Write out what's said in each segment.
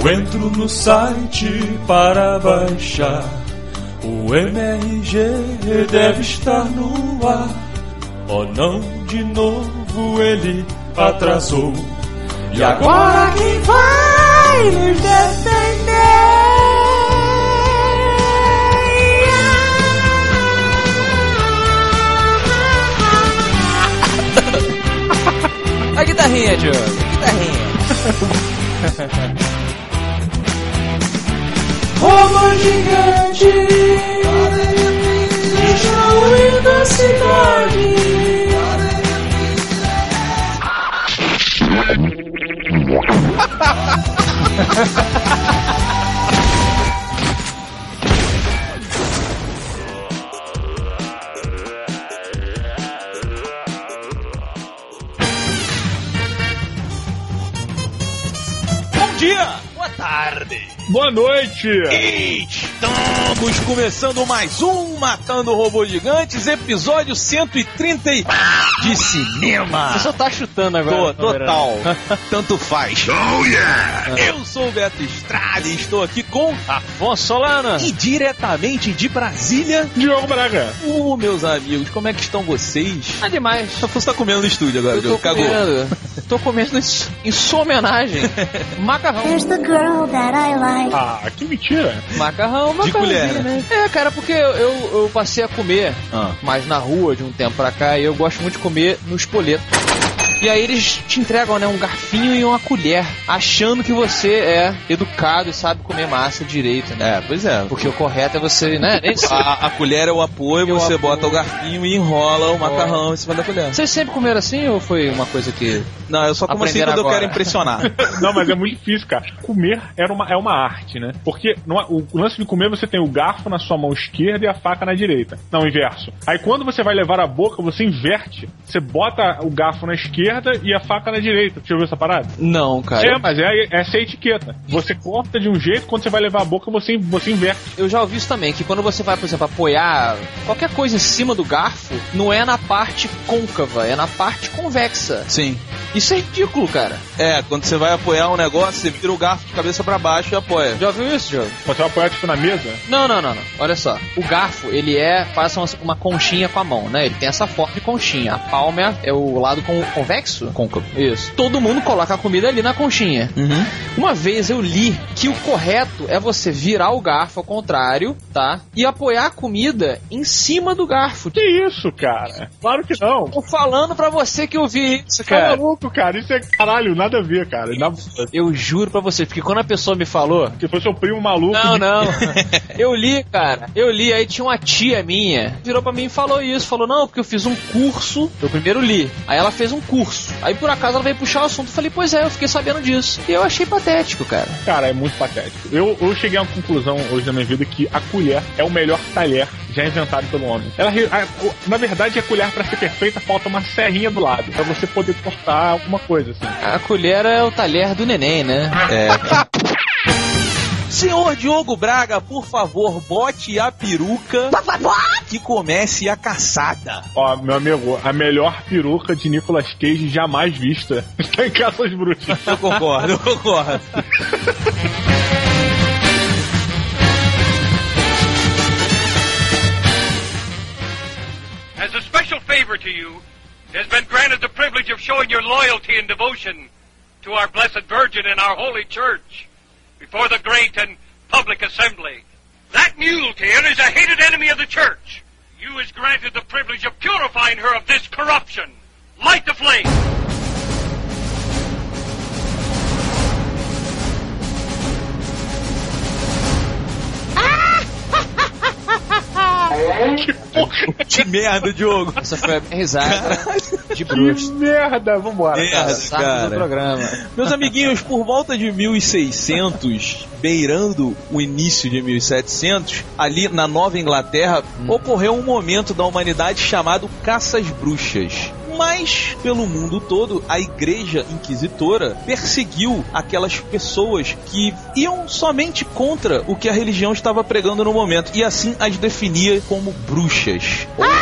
Eu entro no site para baixar. O MRG deve estar no ar. Oh não, de novo ele atrasou. E agora quem vai nos A guitarrinha, Diogo. Guitarrinha. Roma gigante. Destruindo a cidade Boa noite! Estamos começando mais um Matando Robôs Gigantes, episódio 130 e- de cinema. Você só tá chutando agora. Tô, total. Tanto faz. Oh, yeah! Eu sou o Beto Estrada e estou aqui com Afonso Solana. e diretamente de Brasília, Diogo Braga. Ô, meus amigos, como é que estão vocês? Ah, demais. Você tá comendo no estúdio agora, Eu Diogo. Cagou. comendo. Tô comendo em sua homenagem. Macarrão. Here's the girl that I like. Ah, que mentira. Macarrão, macarrão. colher, né? É, cara, porque eu, eu, eu passei a comer Ah. mais na rua de um tempo pra cá e eu gosto muito de comer no espoleto. E aí eles te entregam, né, um garfinho e uma colher, achando que você é educado e sabe comer massa direito, né? É, pois é. Porque o correto é você, né? A, a colher é o apoio, E o você apoio. bota o garfinho e enrola o macarrão em cima da colher. Vocês sempre comeram assim ou foi uma coisa que. Não, eu só como assim quando eu agora. quero impressionar. Não, mas é muito difícil, cara. Comer era uma, é uma arte, né? Porque não é- o lance de comer, você tem o garfo na sua mão esquerda e a faca na direita. Não, o inverso. Aí quando você vai levar a boca, você inverte. Você bota o garfo na esquerda e a faca na direita. Já ouviu essa parada? Não, cara. É, mas é, essa é a etiqueta. Você corta de um jeito, quando você vai levar a boca, você, você inverte. Eu já ouvi isso também, que quando você vai, por exemplo, apoiar qualquer coisa em cima do garfo, não é na parte côncava, é na parte convexa. Sim. Isso é ridículo, cara. É, quando você vai apoiar um negócio, você vira o garfo de cabeça pra baixo e apoia. Já ouviu isso, Diogo? Você vai apoiar, tipo, na mesa. Não, não, não, não. Olha só. O garfo, ele é. Faz uma, uma conchinha com a mão, né? Ele tem essa forma de conchinha. A palma é, é o lado con convexo? Côncavo. Isso. Todo mundo coloca a comida ali na conchinha. Uhum. Uma vez eu li que o correto é você virar o garfo ao contrário, tá? E apoiar a comida em cima do garfo. Que isso, cara? Claro que não. Tô falando pra você que eu vi isso, Tá cara. maluco, cara? Isso é caralho, nada a ver, cara. Na- Eu juro pra você, porque quando a pessoa me falou. Se fosse seu primo maluco. Não, de- não. Eu li, cara. Eu li, aí tinha uma tia minha, virou pra mim e falou isso. Falou, não, porque eu fiz um curso. Eu primeiro li. Aí ela fez um curso. Aí por acaso ela veio puxar o assunto. Eu falei, pois é, eu fiquei sabendo disso. E eu achei patético, cara. Cara, é muito patético. Eu, eu cheguei a uma conclusão hoje na minha vida que a colher é o melhor talher já inventado pelo homem. Ela, a- na verdade, a colher, pra ser perfeita, falta uma serrinha do lado, pra você poder cortar alguma coisa, assim. A colher é o talher do neném, né? É. Senhor Diogo Braga, por favor, bote a peruca que comece a caçada. Ó, meu amigo, a melhor peruca de Nicolas Cage jamais vista está em Caças Bruxas. Eu concordo, eu concordo. As a special favor to you, has been granted the privilege of showing your loyalty and devotion to our Blessed Virgin and our Holy Church before the great and public assembly. That muleteer is a hated enemy of the Church. You is granted the privilege of purifying her of this corruption. Light the flame. Que merda, Diogo. Essa foi a minha risada de Que bruxo. merda, vambora. Merda, do cara. programa. Meus amiguinhos, por volta de 1600, beirando o início de 1700, ali na Nova Inglaterra, ocorreu um momento da humanidade chamado Caças Bruxas. Mas, pelo mundo todo, a igreja inquisitora perseguiu aquelas pessoas que iam somente contra o que a religião estava pregando no momento, e assim as definia como bruxas.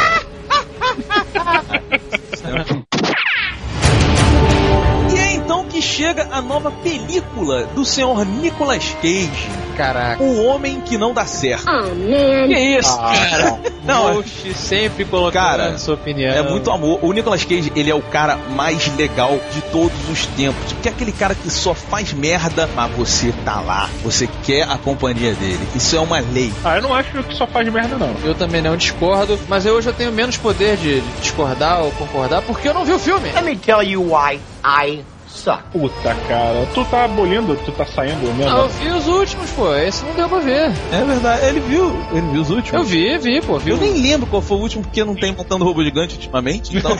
E é então que chega a nova película do senhor Nicolas Cage, Caraca. O Homem que Não Dá Certo. Oh, man. Que isso, cara? Não, Oxi, sempre colocando Cara, sua opinião. É muito amor. O Nicolas Cage, ele é o cara mais legal de todos os tempos. Porque é aquele cara que só faz merda, mas você tá lá. Você quer a companhia dele. Isso é uma lei. Ah, eu não acho que só faz merda, não. Eu também não discordo, mas eu hoje eu tenho menos poder de discordar ou concordar porque eu não vi o filme. Let me tell you why I suck. Puta, cara. Tu tá abolindo, tu tá saindo mesmo. Ah, eu vi os últimos, pô. Esse não deu pra ver. É verdade. Ele viu. Ele viu os últimos. Eu vi, vi, pô. Vi Eu nem lembro qual foi o último, porque não tem matando robô gigante ultimamente. Então.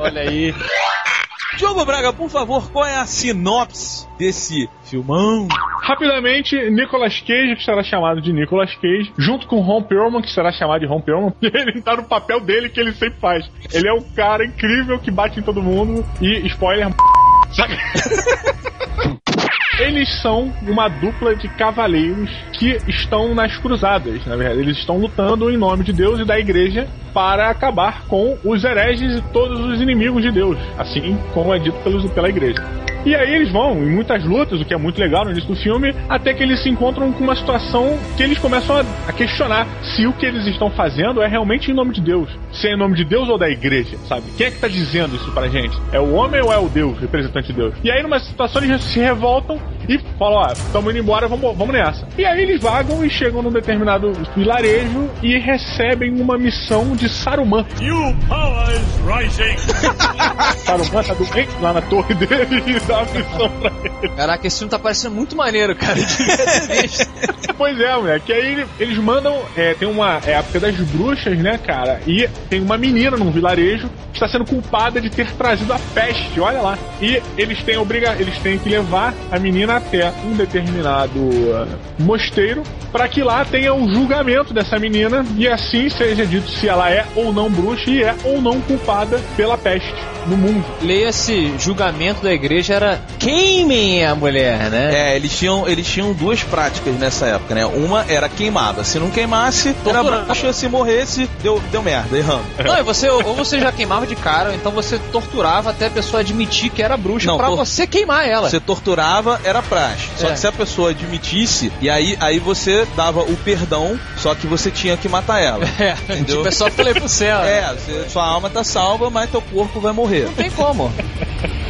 Olha aí. Diogo Braga, por favor, qual é a sinopse desse filmão? Rapidamente, Nicolas Cage, que será chamado de Nicolas Cage, junto com Ron Perlman, que será chamado de Ron Perlman, ele tá no papel dele que ele sempre faz. Ele é um cara incrível que bate em todo mundo e, spoiler, saca? Eles são uma dupla de cavaleiros que estão nas cruzadas, na verdade. Eles estão lutando em nome de Deus e da igreja para acabar com os hereges e todos os inimigos de Deus, assim como é dito pelos, pela igreja. E aí eles vão em muitas lutas, o que é muito legal no início do filme, até que eles se encontram com uma situação que eles começam a, a questionar se o que eles estão fazendo é realmente em nome de Deus. Se é em nome de Deus ou da igreja, sabe? Quem é que tá dizendo isso pra gente? É o homem ou é o Deus, representante de Deus? E aí numa situação eles se revoltam e falam, ó, estamos indo embora, vamos, vamos nessa. E aí eles vagam e chegam num determinado vilarejo e recebem uma missão de Saruman. New powers rising. Saruman tá doente lá na torre dele e dá uma missão pra ele. Caraca, esse filme tá parecendo muito maneiro, cara. Pois é, moleque. aí ele- eles mandam. É, tem uma. É a época das bruxas, né, cara? E tem uma menina num vilarejo está sendo culpada de ter trazido a peste, olha lá. E eles têm obriga eles têm que levar a menina até um determinado ah, mosteiro para que lá tenha o julgamento dessa menina e assim seja dito se ela é ou não bruxa e é ou não culpada pela peste no mundo. Leia-se, julgamento da igreja era queimem a mulher, né? É, eles tinham, eles tinham duas práticas nessa época, né? Uma era queimada. Se não queimasse, era bruxa. Se morresse, deu, deu merda, errando. Não, e você, ou você já queimava de cara, então você torturava até a pessoa admitir que era bruxa Não, pra tor- você queimar ela. Você torturava, era praxe. Só É. que se a pessoa admitisse, e aí, aí você dava o perdão, só que você tinha que matar ela. É, Entendeu? tipo, é só falei pro céu. É, você- sua alma tá salva, mas teu corpo vai morrer. Não tem como.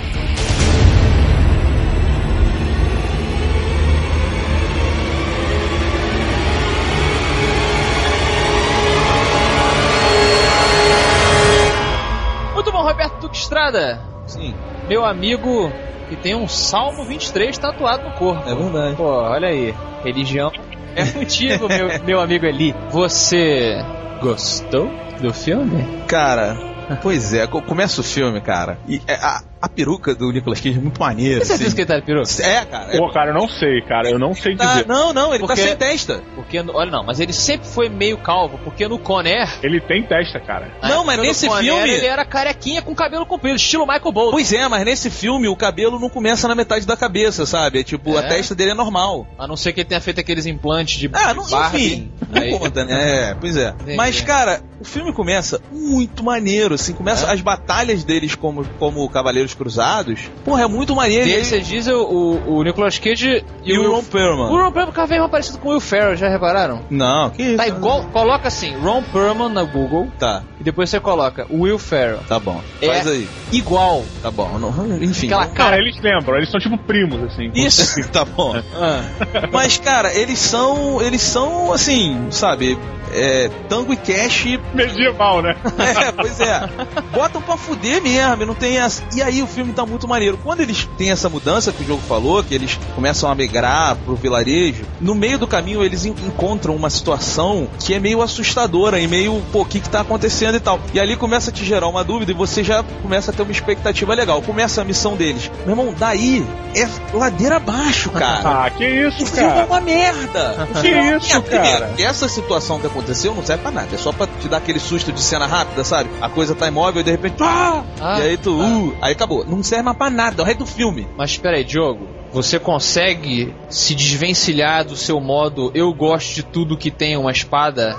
Sim, Meu amigo que tem um Salmo 23 tatuado no corpo. é verdade. Pô, olha aí. Religião é contigo, meu, meu amigo Eli. Você gostou do filme? Cara, pois é, co- começa o filme, cara. E é, a, a peruca do Nicolas Cage é muito maneira. Você assim. disse que ele tá de peruca? É, cara. É, Pô, cara, eu não sei, cara, eu não sei tá- dizer. não, não, ele Porque- tá sem testa. Porque, olha, não, mas ele sempre foi meio calvo, porque no Conair. Ele tem testa, cara. Não, mas nesse filme- Ele era carequinha com cabelo comprido, estilo Michael Bolton. Pois é, mas nesse filme o cabelo não começa na metade da cabeça, sabe? É tipo, a É? testa dele é normal. A não ser que ele tenha feito aqueles implantes de Ah, não, Barbie. enfim, não Aí- conta, né? É, pois é. Entendi. Mas, cara, o filme começa muito maneiro, assim, começa É? as batalhas deles como, como Cavaleiros Cruzados. Porra, é muito maneiro. E, você diz o, o, o Nicolas Cage e, e o Will- Ron Perlman. O Ron Perlman cada vez mais parecido com o Will Ferrell, já repararam? Não, que isso? Tá igual, coloca assim, Ron Perlman na Google, Tá, e depois você coloca Will Ferrell. tá bom. É. Faz aí. Igual. Tá bom. Não- enfim. Aquela Cara, cara. eles lembram, eles são tipo primos, assim. Isso, tá bom. Ah, Mas, cara, eles são. Eles são, assim, sabe? É, tango e cash Medieval, né? É, pois é. Botam pra fuder mesmo, e não tem essa. E aí o filme tá muito maneiro. Quando eles têm essa mudança que o jogo falou, que eles começam a migrar pro vilarejo, no meio do caminho eles en- encontram uma situação que é meio assustadora e meio, pô, o que que tá acontecendo e tal. E ali começa a te gerar uma dúvida e você já começa a ter uma expectativa legal. Começa a missão deles. Meu irmão, daí é ladeira abaixo, cara. Ah, que isso, O filme é cara. uma merda. O Que filme é isso, merda. Primeiro, cara? Essa situação que aconteceu não serve pra nada. É só pra te dar aquele susto de cena rápida, sabe? A coisa tá imóvel e de repente. Ah! Ah, e aí tu. Uh, aí acabou. Não serve mais pra nada. É o resto do filme. Mas espera aí, Diogo. Você consegue se desvencilhar do seu modo eu gosto de tudo que tem uma espada?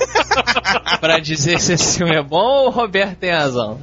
pra dizer se esse filme é bom ou o Roberto tem razão?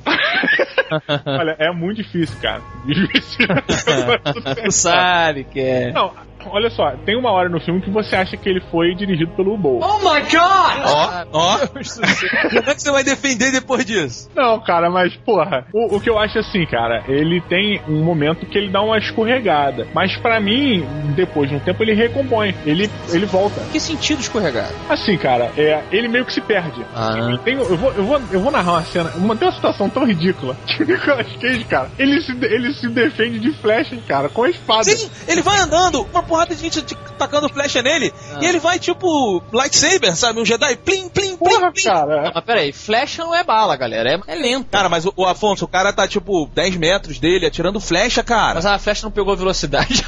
Olha, é muito difícil, cara. Difícil. Tu sabe que é. Não, olha só, tem uma hora no filme que você acha que ele foi dirigido pelo Bowl. Oh my god! Ó, ó. Como é que você vai defender depois disso? Não, cara, mas, porra, o, o que eu acho assim, cara, ele tem um momento que ele dá uma escorregada. Mas pra mim, depois de um tempo, ele recompõe. Ele, ele volta. Que sentido escorregado? Assim, cara, é, ele meio que se perde. Ah. Tem- eu, vou, eu, vou, eu vou narrar uma cena. Uma, tem uma situação tão ridícula que o Nicolas Cage, cara, ele se, ele se defende de flecha, cara, com a espada. Sim, ele vai andando, uma porrada de gente tacando flecha nele, e ele vai tipo lightsaber, sabe? Um Jedi, plim, plim, plim, Porra, plim. cara. Mas peraí, flecha não é bala, galera. É, é lento. Cara, mas o, o Afonso, o cara tá tipo 10 metros dele atirando flecha, cara. Mas a flecha não pegou velocidade.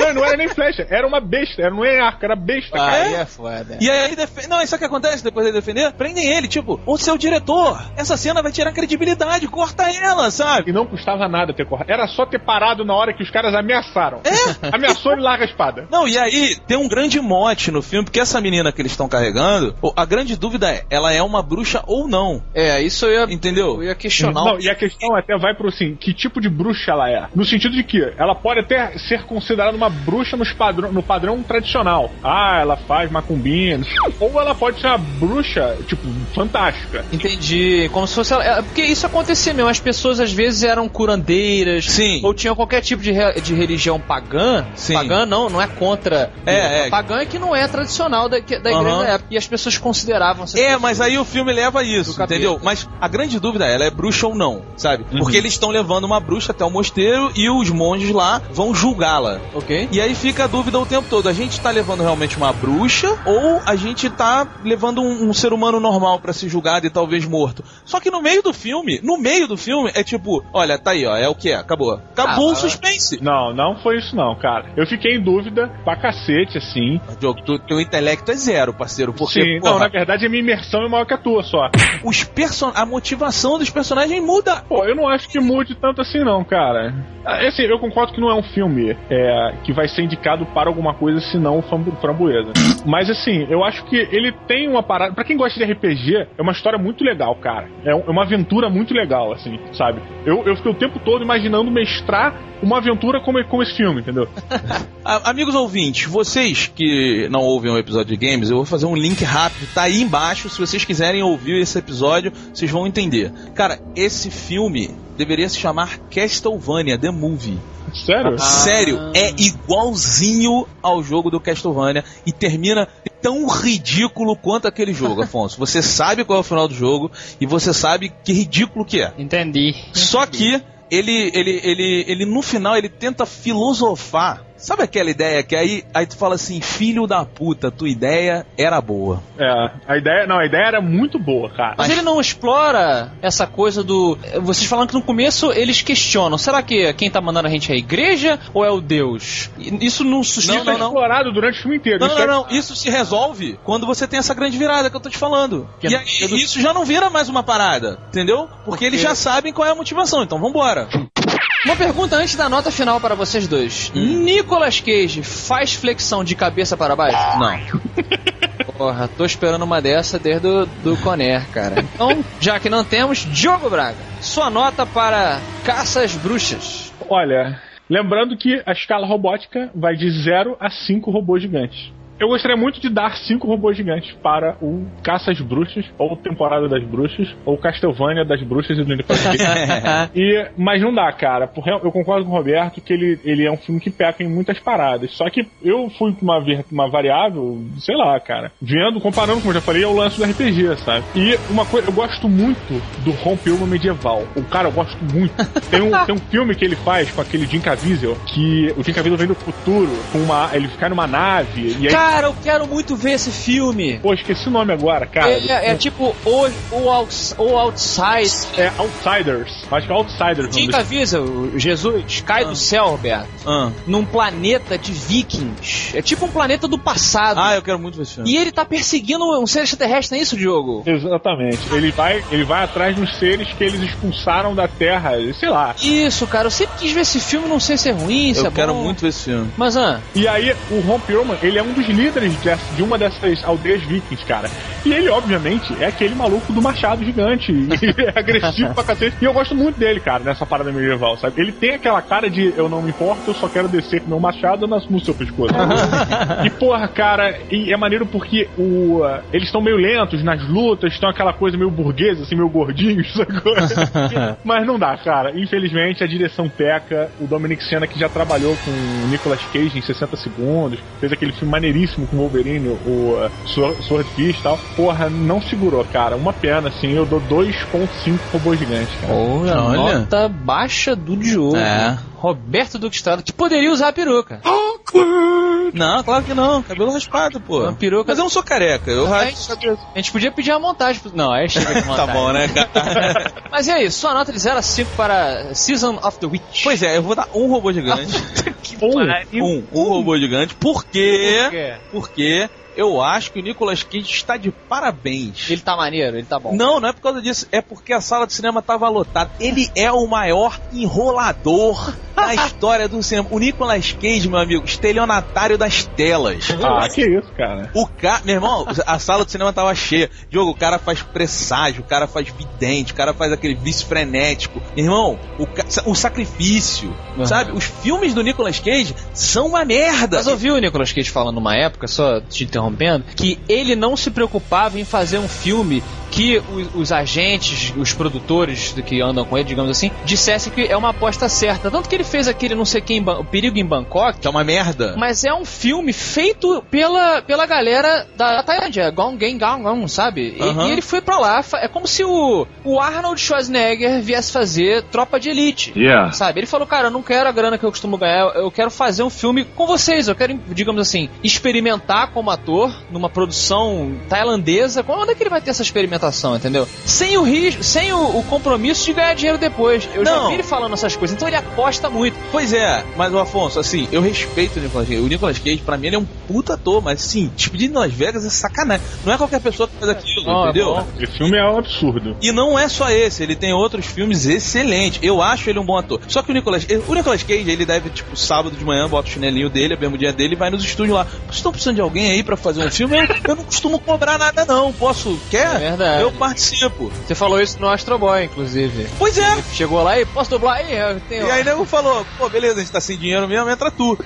Não, não era nem flecha, era uma besta, era, não é arco, era besta, cara. Aí é foda. E aí ele defende. Não, isso é o que acontece depois de defender? Prendem ele, tipo, ô seu diretor, essa cena vai tirar credibilidade, corta ela, sabe? E não custava nada ter corrado. Era só ter parado na hora que os caras ameaçaram. É? Ameaçou e larga espada. Não, e aí tem um grande mote no filme, porque essa menina que eles estão carregando, a grande dúvida é, ela é uma bruxa ou não? É, isso eu ia, Entendeu? eu ia questionar. Não, e a questão até vai pro assim, que tipo de bruxa ela é? No sentido de que ela pode até ser considerada uma bruxa nos padrão, no padrão tradicional. Ah, ela faz macumbinha. Ou ela pode ser uma bruxa, tipo, fantástica. Entendi. Como se fosse. é, Porque isso acontecia mesmo. As pessoas às vezes eram curandeiras. Sim. Ou tinham qualquer tipo de, re- de religião pagã. Sim. Pagã não, não é contra. É, é. Pagã é que não é tradicional da, da igreja da época. E as pessoas consideravam É, mas aí o filme leva a isso, entendeu? Mas a grande dúvida é, ela é bruxa ou não, sabe? Porque eles estão levando uma bruxa até o mosteiro e os monges lá vão julgá-la. Ok. E aí fica a dúvida o tempo todo: a gente tá levando realmente uma bruxa ou a gente tá levando um, um ser humano normal pra ser julgado e talvez morto? Só que no meio do filme, no meio do filme, é tipo: olha, tá aí, ó, é o que é, acabou. Acabou Ah, o suspense. Não, não foi isso não, cara. Eu fiquei em dúvida pra cacete, assim. Diogo, tu- teu intelecto é zero, parceiro, porque Sim, porra, não, na verdade a minha imersão é maior que a tua só. os person a motivação dos personagens muda. Pô, eu não acho que mude tanto assim não, cara. Ah, Assim, eu concordo que não é um filme é, que vai ser indicado para alguma coisa senão o Framboesa. Mas assim, eu acho que ele tem uma parada. Pra quem gosta de RPG, é uma história muito legal, cara. É é uma aventura muito legal, assim, sabe? Eu, eu fiquei o tempo todo imaginando mestrar uma aventura como, como esse filme, entendeu? A- Amigos ouvintes, vocês que não ouvem o episódio de games, eu vou fazer um link rápido, tá aí embaixo. Se vocês quiserem ouvir esse episódio, vocês vão entender. Cara, esse filme deveria se chamar Castlevania The Movie. Sério? Sério, é igualzinho ao jogo do Castlevania e termina tão ridículo quanto aquele jogo, Afonso. Você sabe qual é o final do jogo e você sabe que ridículo que é. Entendi. Só que ele, ele, ele, ele no final ele tenta filosofar. Sabe aquela ideia que aí, aí tu fala assim, filho da puta, tua ideia era boa. É, a ideia. Não, a ideia era muito boa, cara. Mas ele não explora essa coisa do. Vocês falam que no começo eles questionam: será que quem tá mandando a gente é a igreja ou é o Deus? E Isso não suscita. Isso é explorado durante o filme inteiro. Não, Isso não, é- não, isso se resolve quando você tem essa grande virada que eu tô te falando. Que e é- aí, é do- isso já não vira mais uma parada, entendeu? Porque eles já sabem qual é a motivação, então vambora. Uma pergunta antes da nota final para vocês dois: Nicolas Cage faz flexão de cabeça para baixo? Não. Porra, tô esperando uma dessa desde o do Conner, cara. Então, já que não temos, Diogo Braga, sua nota para Caça às Bruxas. Olha, lembrando que a escala robótica vai de 0 a 5 robôs gigantes. Eu gostaria muito de dar cinco robôs gigantes para o Caça às Bruxas, ou Temporada das Bruxas, ou Castlevania das Bruxas e do. E, mas não dá, cara. Eu concordo com o Roberto que ele, ele é um filme que peca em muitas paradas. Só que eu fui com uma, uma variável, sei lá, cara. Vendo, comparando, como eu já falei, é o lance do RPG, sabe? E uma coisa, eu gosto muito do Ron medieval. O cara, eu gosto muito. Tem um, tem um filme que ele faz com aquele Jim Caviezel, que o Jim Caviezel vem do futuro, com uma, ele fica numa nave, e aí... Cara, eu quero muito ver esse filme. Pô, esqueci o nome agora, cara. É, é tipo o, o, outs- o Outside. É Outsiders. Acho que é Outsiders. desse- Caviezel, Jesus, cai do céu, Roberto, Ah. num planeta de vikings. É tipo um planeta do passado. ah, eu quero muito ver esse filme. E ele tá perseguindo um ser extraterrestre, não é isso, Diogo? Exatamente. Ele vai, ele vai atrás dos seres que eles expulsaram da Terra, sei lá. Isso, cara, eu sempre quis ver esse filme, não sei se é ruim, se Eu é quero bom. muito ver esse filme. Mas, ah, E aí, o Ron Perlman, ele é um dos líderes de, uma dessas aldeias vikings, cara. E ele, obviamente, é aquele maluco do machado gigante, é agressivo pra cacete. E eu gosto muito dele, cara, nessa parada medieval, sabe? Ele tem aquela cara de eu não me importo, eu só quero descer com meu machado nas- no seu pescoço. e porra, cara, e é maneiro porque o, uh, eles estão meio lentos nas lutas, estão aquela coisa meio burguesa, assim, meio gordinhos? Mas não dá, cara. Infelizmente a direção peca. O Dominic Senna, que já trabalhou com o Nicolas Cage em 60 segundos, fez aquele filme maneiríssimo com o Wolverine, o uh, Sword Sword Fish e tal. Porra, não segurou, cara. Uma pena, assim. Eu dou 2,5 robôs gigantes, cara. Olha, olha. Nota baixa do Diogo. É. Roberto Duque Estrada, que poderia usar a peruca. Não, claro que não. Cabelo raspado, pô. Uma peruca- Mas eu não sou careca. Eu A raspo. gente, a gente podia pedir a montagem. Não, aí chega de Tá montagem. bom, né, cara? Mas e aí, sua nota de 0 a 5 para Season of the Witch? Pois é, eu vou dar um robô gigante. Um. um, um robô gigante. Por quê? Por quê? Porque eu acho que o Nicolas Cage está de parabéns. Ele tá maneiro, ele tá bom. Não, não é por causa disso, é porque a sala de cinema tava lotada. Ele é o maior enrolador da história do cinema. O Nicolas Cage, meu amigo, estelionatário das telas. Ah, que isso, cara. O cara, meu irmão, a sala de cinema tava cheia. Diogo, o cara faz presságio, o cara faz vidente, o cara faz aquele vício frenético. Meu irmão, o, ca- o sacrifício, Uhum. sabe? Os filmes do Nicolas Cage são uma merda. Mas ouviu o Nicolas Cage falando numa época, só te interrompendo, que ele não se preocupava em fazer um filme que os, os agentes, os produtores que andam com ele, digamos assim, dissessem que é uma aposta certa. Tanto que ele fez aquele não sei quem, Perigo em Bangkok, Que é uma merda. mas é um filme feito pela, pela galera da Tailândia, Gong Gang Gang Gang, sabe? E, Aham. e ele foi pra lá, é como se o, o Arnold Schwarzenegger viesse fazer Tropa de Elite. Yeah. Sabe? Ele falou, cara, eu não quero a grana que eu costumo ganhar, eu quero fazer um filme com vocês, eu quero, digamos assim, experimentar como ator numa produção tailandesa. Onde é que ele vai ter essa experimentação, entendeu? Sem o risco, sem o, o compromisso de ganhar dinheiro depois. Eu já Não. vi ele falando essas coisas, então ele aposta muito. Pois é, mas o Afonso, assim, eu respeito o Nicolas Cage. O Nicolas Cage, pra mim, ele é um puta ator, mas assim, despedir de Las Vegas é sacanagem. Não é qualquer pessoa que faz aquilo, Não, é entendeu? bom. Esse filme é um absurdo. E não é só esse, ele tem outros filmes excelentes. Eu acho ele um bom ator. Só que o Nicolas, o Nicolas Cage, ele deve, tipo, sábado de manhã, bota o chinelinho dele, a bermudinha dele e vai nos estúdios lá. Vocês estão precisando de alguém aí pra fazer um filme? Eu, eu não costumo cobrar nada, não. Posso? Quer? É verdade. Eu participo. Você falou isso no Astro Boy, inclusive. Pois é. Chegou lá e posso dublar aí? Eu tenho. E aí nego falou, pô, beleza, a gente tá sem dinheiro mesmo, entra tu.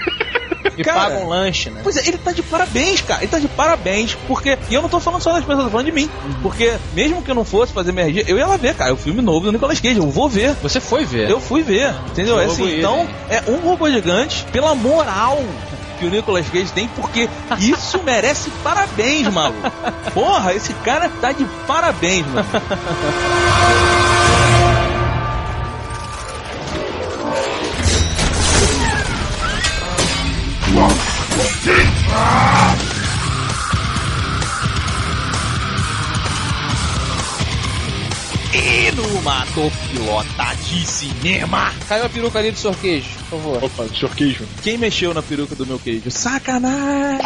Me cara. paga um lanche, né? Pois é, ele tá de parabéns, cara. Ele tá de parabéns, porque. E eu não tô falando só das pessoas, eu tô falando de mim. Porque, mesmo que eu não fosse fazer MRG, eu ia lá ver, cara. O filme novo do Nicolas Cage, eu vou ver. Você foi ver. Eu fui ver, entendeu? É assim, ele. então, é um robô gigante pela moral que o Nicolas Cage tem, porque isso merece parabéns, maluco. Porra, esse cara tá de parabéns, mano. E numa pilota de cinema. Caiu a peruca ali do sorquejo, por favor. Opa, senhor Queijo. Quem mexeu na peruca do meu queijo? Sacanagem!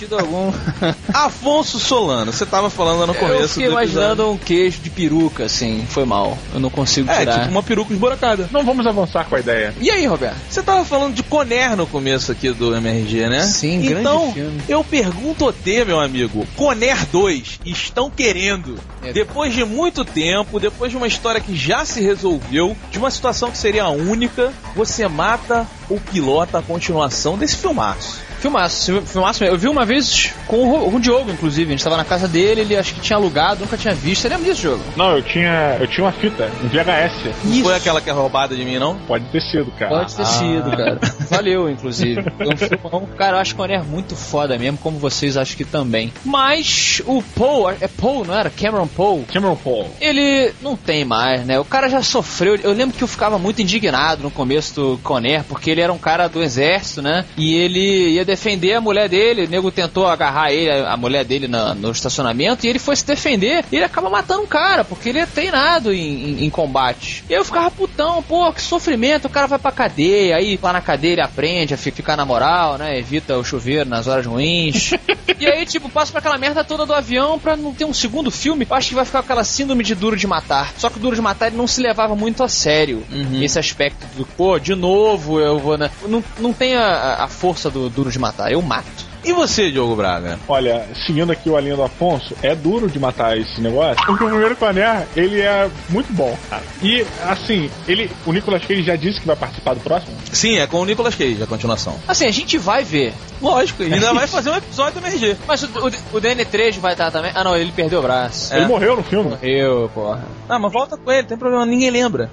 Sentido algum. Afonso Solano, você tava falando no começo eu fiquei do imaginando um queijo de peruca, assim. Foi mal. Eu não consigo É, tirar. tipo uma peruca esburacada. Não vamos avançar com a ideia. E aí, Roberto? Você tava falando de Conner no começo aqui do MRG, né? Sim, grande Então, filme. eu pergunto a te, meu amigo, Conner 2, estão querendo, É. depois de muito tempo, depois de uma história que já se resolveu, de uma situação que seria única, você mata ou pilota a continuação desse filmaço. Filmaço, filmaço mesmo. Eu vi uma vez com o, Ro- com o Diogo, inclusive. A gente tava na casa dele, ele acho que tinha alugado, nunca tinha visto. Você lembra disso, jogo? Não, eu tinha, eu tinha uma fita, um VHS. Não foi aquela que é roubada de mim, não? Pode ter sido, cara. Pode ter sido, cara. Valeu, inclusive. Um filmão. Cara, eu acho que o Conner é muito foda mesmo, como vocês acho que também. Mas o Paul, é Paul, não era? Cameron Paul? Cameron Paul. Ele não tem mais, né? O cara já sofreu. Eu lembro que eu ficava muito indignado no começo do Conner, porque ele era um cara do exército, né? E ele ia defender a mulher dele. O nego tentou agarrar ele, a mulher dele na- no estacionamento, e ele foi se defender. E ele acaba matando um cara, porque ele é treinado em, em- em combate. E aí eu ficava putão, pô, que sofrimento. O cara vai pra cadeia, aí lá na cadeia ele aprende a fi- ficar na moral, né? Evita o chuveiro nas horas ruins. E aí, tipo, passa pra aquela merda toda do avião pra não ter um segundo filme. Eu acho que vai ficar com aquela síndrome de duro de matar. Só que o duro de matar ele não se levava muito a sério. Esse aspecto do, pô, de novo eu vou, né? Não, não tem a, a força do duro de matar, eu mato. E você, Diogo Braga? Olha, seguindo aqui o Alinha do Afonso, é duro de matar esse negócio, porque o primeiro Conner, ele é muito bom, cara. E, assim, ele, o Nicolas Cage já disse que vai participar do próximo? Sim, é com o Nicolas Cage, a continuação. Assim, a gente vai ver. Lógico, ele ainda vai fazer um episódio do MRG. Mas o, o, o DN3 vai estar também. Ah, não, ele perdeu o braço. Ele morreu no filme. Morreu, porra. Ah, mas volta com ele, tem problema, ninguém lembra.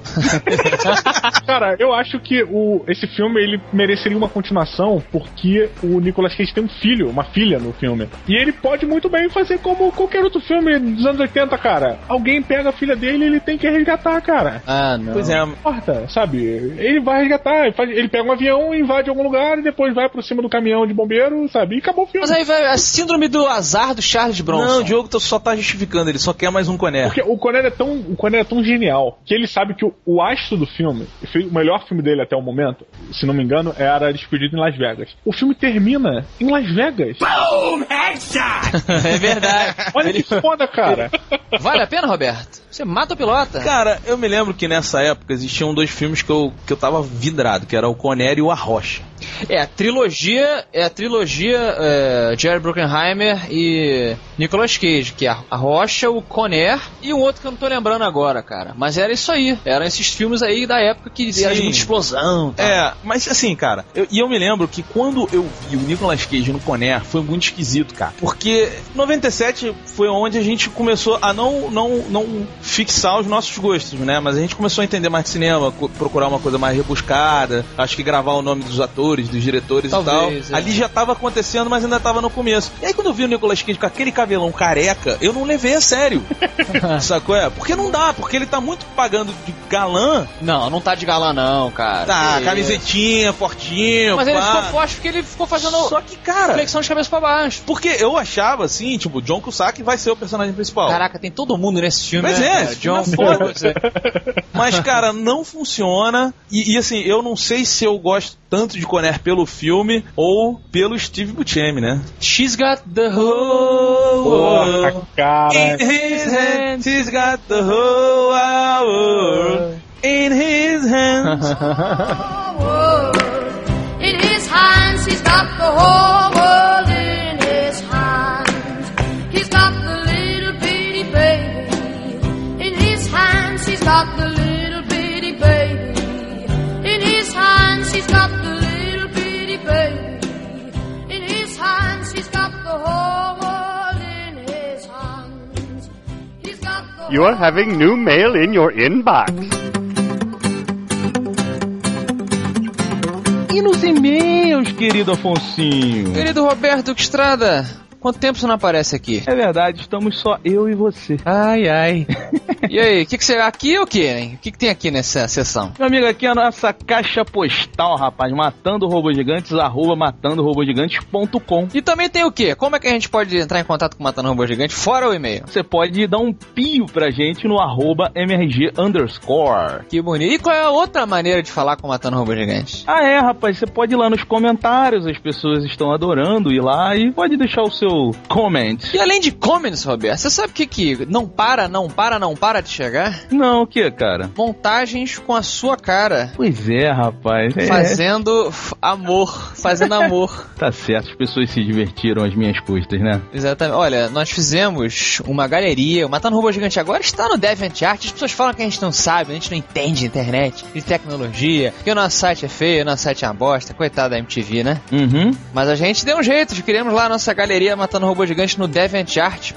Cara, eu acho que o, esse filme ele mereceria uma continuação porque o Nicolas Cage tem um filho, uma filha no filme. E ele pode muito bem fazer como qualquer outro filme dos anos 80, cara. Alguém pega a filha dele e ele tem que resgatar, cara. Ah, não. Pois é, Não importa, sabe? Ele vai resgatar, ele, pega um avião, invade algum lugar e depois vai por cima do caminhão de bombeiro, sabe? E acabou o filme. Mas aí vai a síndrome do azar do Charles Bronson. Não, o Diogo tá- só tá justificando, ele só quer mais um coné. Porque o Conner é tão, o Conner é tão genial que ele sabe que o, o astro do filme, o melhor filme dele até o momento, se não me engano, era Despedido em Las Vegas. O filme termina em Las Vegas. é verdade. Olha que foda, cara. Vale a pena, Roberto? Você mata o pilota. Cara, eu me lembro que nessa época existiam dois filmes que eu, que eu tava vidrado, que era o Conner e o Arrocha. É a trilogia, é a trilogia é, Jerry Bruckheimer e Nicolas Cage, que é a Rocha, o Conner e um outro que eu não tô lembrando agora, cara. Mas era isso aí. Eram esses filmes aí da época que era de Sim. muita explosão. Tá? É, mas assim, cara, eu- e eu me lembro que quando eu vi o Nicolas Cage no Conner foi muito esquisito, cara. Porque 97 foi onde a gente começou a não, não, não fixar os nossos gostos, né? Mas a gente começou a entender mais de cinema, procurar uma coisa mais rebuscada, acho que gravar o nome dos atores, dos diretores Talvez, e é. tal. Ali já tava acontecendo, mas ainda tava no começo. E aí quando eu vi o Nicolas Cage com aquele cabelão careca, eu não levei a sério. Sacou? É? Porque não dá, porque ele tá muito pagando de galã. Não, não tá de galã não, cara. Tá, Que camisetinha, fortinho, Mas ele pá. ficou forte porque ele ficou fazendo Só que, cara, flexão de cabeça pra baixo. porque eu achava assim, tipo, John Cusack vai ser o personagem principal. Caraca, tem todo mundo nesse filme, Mas né, é, John é foda. Mas, cara, não funciona. E, e, assim, eu não sei se eu gosto tanto de Conner pelo filme ou pelo Steve Buscemi, né? She's got the whole world. Porra, cara. In his hands, he's got the whole world. In his hands. In his hands, he's got having new mail in your inbox. E nos e-mails, querido Afonsinho? Querido Roberto Estrada, quanto tempo você não aparece aqui? É verdade, estamos só eu e você. Ai, ai. E aí, o que, que você. Aqui é o que, hein? O que, que tem aqui nessa sessão? Meu amigo, aqui é a nossa caixa postal, rapaz. Matando robôs gigantes, arroba matandorobogigantes.com. E também tem o que? Como é que a gente pode entrar em contato com o Matando Robô Gigante fora o e-mail? Você pode dar um pio pra gente no arroba mrg underscore. Que bonito. E qual é a outra maneira de falar com o Matando Robô Gigante? Ah, é, rapaz, você pode ir lá nos comentários, as pessoas estão adorando ir lá e pode deixar o seu comment. E além de comments, Roberto, você sabe o que que não para, não para, não para de chegar? Não, o que, cara? Montagens com a sua cara. Pois é, rapaz. É, Fazendo amor, fazendo amor. Tá certo, as pessoas se divertiram às minhas custas, né? Exatamente. Olha, nós fizemos uma galeria. O Matando Robô Gigante agora está no DeviantArt. As pessoas falam que a gente não sabe, a gente não entende de internet, de tecnologia, que o nosso site é feio, o nosso site é uma bosta. Coitado da MTV, né? Uhum. Mas a gente deu um jeito, criamos lá a nossa galeria Matando Robô Gigante no DeviantArt,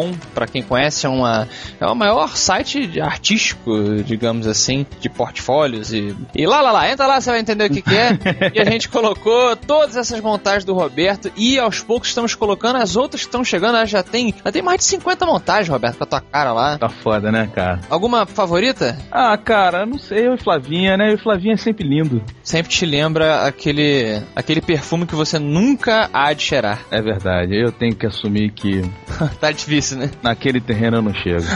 matandorobogigante.deviantart.com, pra quem conhece, é uma é o maior site de- artístico, digamos assim, de portfólios e e lá lá lá, entra lá, você vai entender o que, que é. e a gente colocou todas essas montagens do Roberto e aos poucos estamos colocando as outras que estão chegando, ela já tem, já tem mais de 50 montagens, Roberto, com a tua cara lá. Tá foda, né, cara? Alguma favorita? Ah, cara, não sei, eu e Flavinha, né? Eu e Flavinha é sempre lindo. Sempre te lembra aquele aquele perfume que você nunca há de cheirar. É verdade, eu tenho que assumir que tá difícil, né? naquele terreno eu não chego.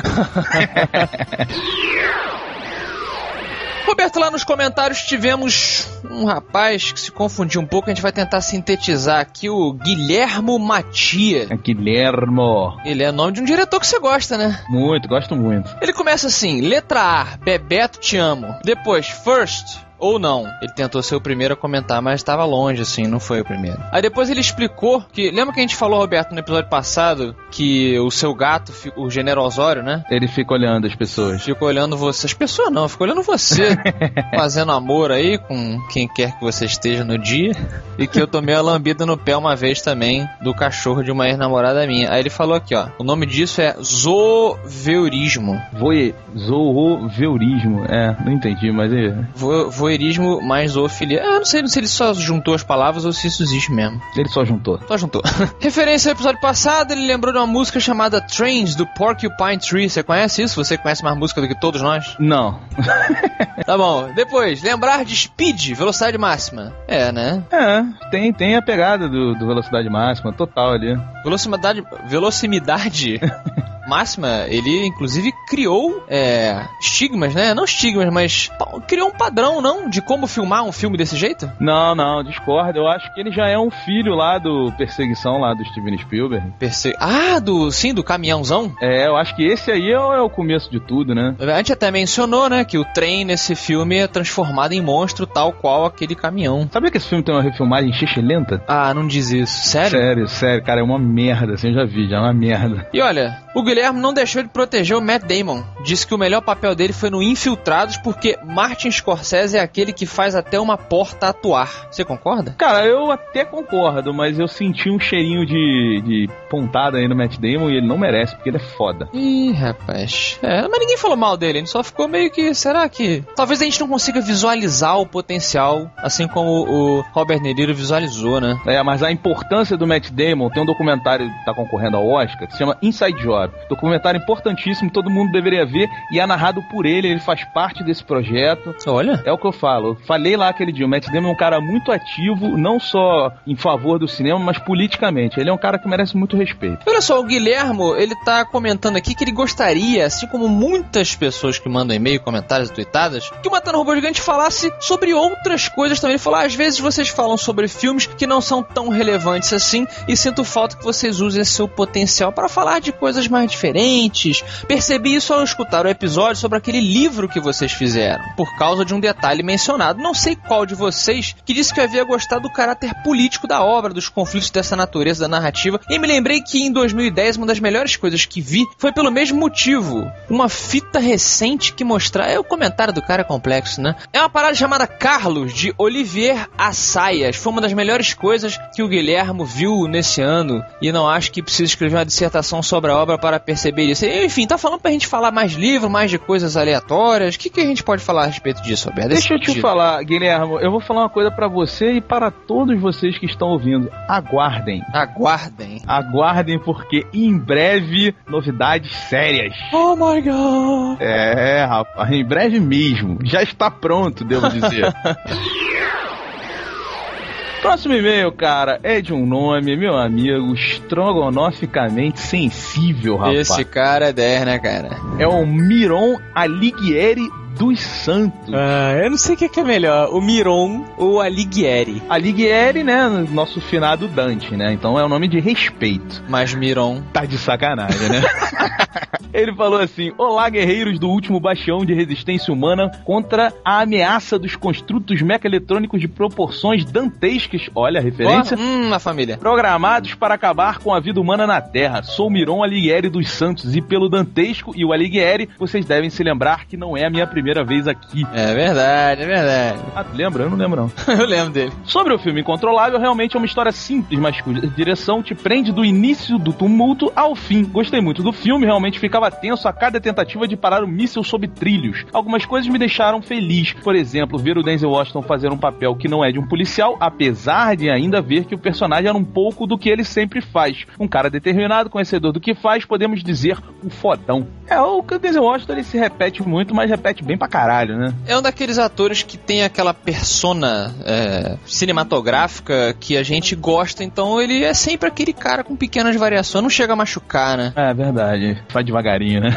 Roberto, lá nos comentários tivemos um rapaz que se confundiu um pouco. A gente vai tentar sintetizar aqui o Guilhermo Matias. É Guilhermo. Ele é nome de um diretor que você gosta, né? Muito, gosto muito. Ele começa assim: letra A, Bebeto, te amo. Depois, First, ou não. Ele tentou ser o primeiro a comentar, mas estava longe, assim, não foi o primeiro. Aí depois ele explicou que. Lembra que a gente falou, Roberto, no episódio passado, que o seu gato, o General Osório, né? Ele fica olhando as pessoas. Fica olhando você. As pessoas não, fica olhando você. fazendo amor aí com quem quer que você esteja no dia. E que eu tomei a lambida no pé uma vez também do cachorro de uma ex-namorada minha. Aí ele falou aqui, ó. O nome disso é zooveurismo. Voe... Zooveurismo. É, não entendi, mas é. Vo voyeurismo mais zoofilia. Ah, eu não sei, não sei se ele só juntou as palavras ou se isso existe mesmo. Ele só juntou. Só juntou. Referência ao episódio passado, ele lembrou de uma música chamada Trains do Porcupine Tree. Você conhece isso? Você conhece mais música do que todos nós? Não. Tá bom. Depois, lembrar de Speed, velocidade máxima. É, né? É, tem, tem a pegada do, do velocidade máxima, total ali. Velocidade. Velocidade. Máxima, ele inclusive criou é, estigmas, né? Não estigmas, mas criou um padrão, não? De como filmar um filme desse jeito? Não, não, discordo. Eu acho que ele já é um filho lá do Perseguição, lá do Steven Spielberg. Perce... Ah, do. Sim, do caminhãozão. É, eu acho que esse aí é o, é o começo de tudo, né? A gente até mencionou, né, que o trem nesse filme é transformado em monstro, tal qual aquele caminhão. Sabia que esse filme tem uma refilmagem lenta? Ah, não diz isso. Sério? Sério, sério, cara, é uma merda, assim, eu já vi, já é uma merda. E olha, o Guilherme não deixou de proteger o Matt Damon. Disse que o melhor papel dele foi no Infiltrados, porque Martin Scorsese é aquele que faz até uma porta atuar. Você concorda? Cara, eu até concordo, mas eu senti um cheirinho de, de pontada aí no Matt Damon e ele não merece, porque ele é foda. Ih, rapaz. É, mas ninguém falou mal dele, ele só ficou meio que. Será que. Talvez a gente não consiga visualizar o potencial, assim como o Robert De Niro visualizou, né? É, mas a importância do Matt Damon, tem um documentário que tá concorrendo ao Oscar, que se chama Inside Job. Documentário importantíssimo, todo mundo deveria ver, e é narrado por ele, ele faz parte desse projeto. Olha. É o que eu falo. Falei lá aquele dia, o Matt Damon é um cara muito ativo, não só em favor do cinema, mas politicamente. Ele é um cara que merece muito respeito. Olha só, o Guilhermo, ele tá comentando aqui que ele gostaria, assim como muitas pessoas que mandam e-mail, comentários, tweetadas, que o Matando Robô Gigante falasse sobre outras coisas também. Ele falou, ah, às vezes vocês falam sobre filmes que não são tão relevantes assim e sinto falta que vocês usem seu potencial para falar de coisas mais diferentes. Percebi isso ao escutar o episódio sobre aquele livro que vocês fizeram, por causa de um detalhe mencionado. Não sei qual de vocês que disse que havia gostado do caráter político da obra, dos conflitos dessa natureza da narrativa, e me lembrei que em 2010 uma das melhores coisas que vi foi pelo mesmo motivo. Uma fita recente que mostrar. É o comentário do cara complexo, né? É uma parada chamada Carlos, de Olivier Assayas. Foi uma das melhores coisas que o Guilhermo viu nesse ano. E não acho que precisa escrever uma dissertação sobre a obra para perceber isso. Enfim, tá falando pra gente falar mais livro, mais de coisas aleatórias. O que, que a gente pode falar a respeito disso, Roberto? Deixa eu te falar, Guilhermo, eu vou falar uma coisa pra você e para todos vocês que estão ouvindo. Aguardem. Aguardem. Aguardem porque em breve novidades sérias. Oh my god. É, rapaz, em breve mesmo. Já está pronto, devo dizer. Próximo e-mail, cara, é de um nome, meu amigo, estrogonoficamente sensível, rapaz. Esse cara é 10, né, cara? É o Miron Alighieri dos Santos. Ah, eu não sei o que é, é melhor, o Miron ou Alighieri. Alighieri, né, nosso finado Dante, né? Então é um nome de respeito. Mas Miron. Tá de sacanagem, né? Ele falou assim: Olá, guerreiros do último bastião de resistência humana contra a ameaça dos construtos mecaeletrônicos de proporções dantescas. Olha a referência. Ó, hum, a família. Programados para acabar com a vida humana na Terra. Sou Miron Alighieri dos Santos e pelo Dantesco e o Alighieri, vocês devem se lembrar que não é a minha primeira vez aqui. É verdade, é verdade. Ah, lembra? Eu não lembro não. eu lembro dele. Sobre o filme Incontrolável, realmente é uma história simples, mas cuja direção te prende do início do tumulto ao fim. Gostei muito do filme, realmente ficava tenso a cada tentativa de parar o míssil sob trilhos. Algumas coisas me deixaram feliz. Por exemplo, ver o Denzel Washington fazer um papel que não é de um policial, apesar de ainda ver que o personagem era um pouco do que ele sempre faz. Um cara determinado, conhecedor do que faz, podemos dizer um fodão. É, o Denzel Washington ele se repete muito, mas repete bem pra caralho, né? É um daqueles atores que tem aquela persona é, cinematográfica que a gente gosta, então ele é sempre aquele cara com pequenas variações, não chega a machucar, né? É verdade. Faz devagarinho, né?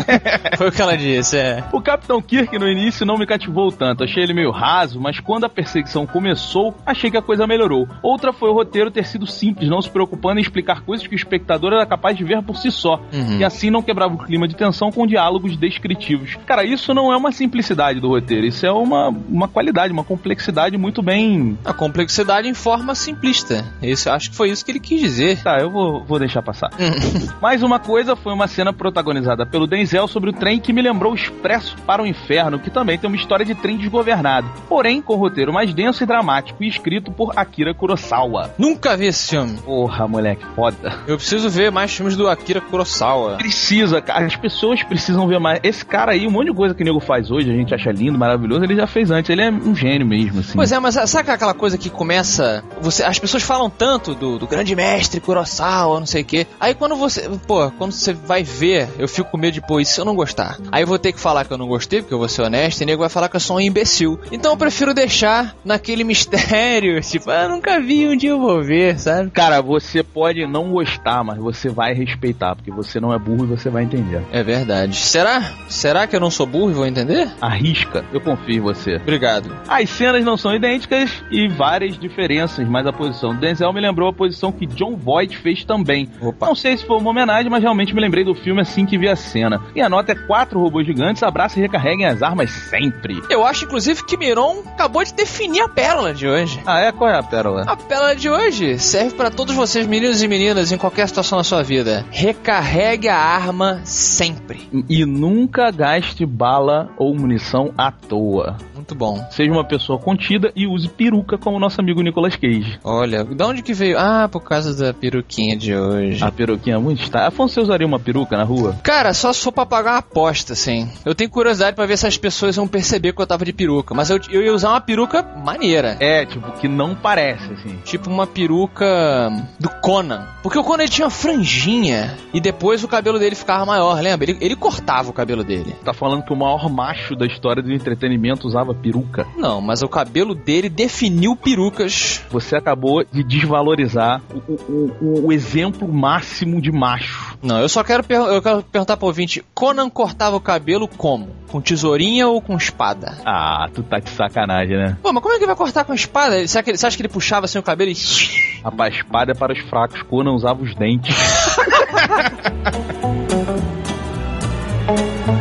Foi o que ela disse, é. O Capitão Kirk no início não me cativou tanto, achei ele meio raso, mas quando a perseguição começou, achei que a coisa melhorou. Outra foi o roteiro ter sido simples, não se preocupando em explicar coisas que o espectador era capaz de ver por si só, Uhum. e assim não quebrava o clima de tensão com diálogos descritivos. Cara, isso não é uma simplicidade do roteiro, isso é uma, uma qualidade, uma complexidade muito bem. A complexidade em forma simplista. Isso, acho que foi isso que ele quis dizer. Tá, eu vou, vou deixar passar. Mais uma coisa foi uma cena protagonizada pelo Denzel sobre o trem que me lembrou o Expresso para o Inferno, que também tem uma história de trem desgovernado, porém com roteiro mais denso e dramático e escrito por Akira Kurosawa. Nunca vi esse filme. Porra, moleque, foda. Eu preciso ver mais filmes do Akira Kurosawa. Precisa, cara. As pessoas precisam ver mais. Esse cara aí, um monte de coisa que o nego faz hoje, a gente acha lindo, maravilhoso, ele já fez antes. Ele é um gênio mesmo, assim. Pois é, mas sabe aquela coisa que começa. Você, as pessoas falam tanto do, do grande mestre Kurosawa, não sei o quê. Aí quando você. Pô, quando você vai ver, eu fico com medo de, pô, e se eu não gostar? Aí eu vou ter que falar que eu não gostei, porque eu vou ser honesto, e o nego vai falar que eu sou um imbecil. Então eu prefiro deixar naquele mistério, tipo, ah, nunca vi, um dia eu vou ver, sabe? Cara, você pode não gostar, mas você vai respeitar, porque você não é burro e você vai entender. É verdade. Será? Será que eu não sou burro e vou entender? Arrisca, eu confio em você. Obrigado. As cenas não são idênticas e várias diferenças, mas a posição do Denzel me lembrou a posição que John Voight fez também. Opa. Não sei se foi uma homenagem, mas realmente me lembrei do filme assim que vi a cena. E a nota é quatro robôs gigantes, abraçam e recarreguem as armas sempre. Eu acho, inclusive, que Miron acabou de definir a pérola de hoje. Ah, é? Qual é a pérola? A pérola de hoje serve para todos vocês, meninos e meninas, em qualquer situação da sua vida. Recarregue a arma sempre. E nunca gaste bala ou munição à toa. Muito bom. Seja uma pessoa contida e use peruca como nosso amigo Nicolas Cage. Olha, de onde que veio? Ah, por causa da peruquinha de hoje. A peruquinha é muito está. Afonso, você usaria uma peruca na rua? Cara, só se for pra pagar uma aposta, assim. Eu tenho curiosidade pra ver se as pessoas vão perceber que eu tava de peruca. Mas eu, eu ia usar uma peruca maneira. É, tipo, que não parece, assim. Tipo uma peruca do Conan. Porque o Conan ele tinha franjinha e depois o cabelo dele ficava maior, lembra? Ele, ele cortava o cabelo dele. Tá falando que o maior macho da história do entretenimento usava peruca. Não, mas o cabelo dele definiu perucas. Você acabou de desvalorizar o, o, o, o exemplo máximo de macho. Não, eu só quero, per eu quero perguntar pro ouvinte: Conan cortava o cabelo como? Com tesourinha ou com espada? Ah, tu tá de sacanagem, né? Pô, mas como é que vai cortar com espada? Será que ele, você acha que ele puxava assim o cabelo e. Rapaz, espada é para os fracos, Conan usava os dentes.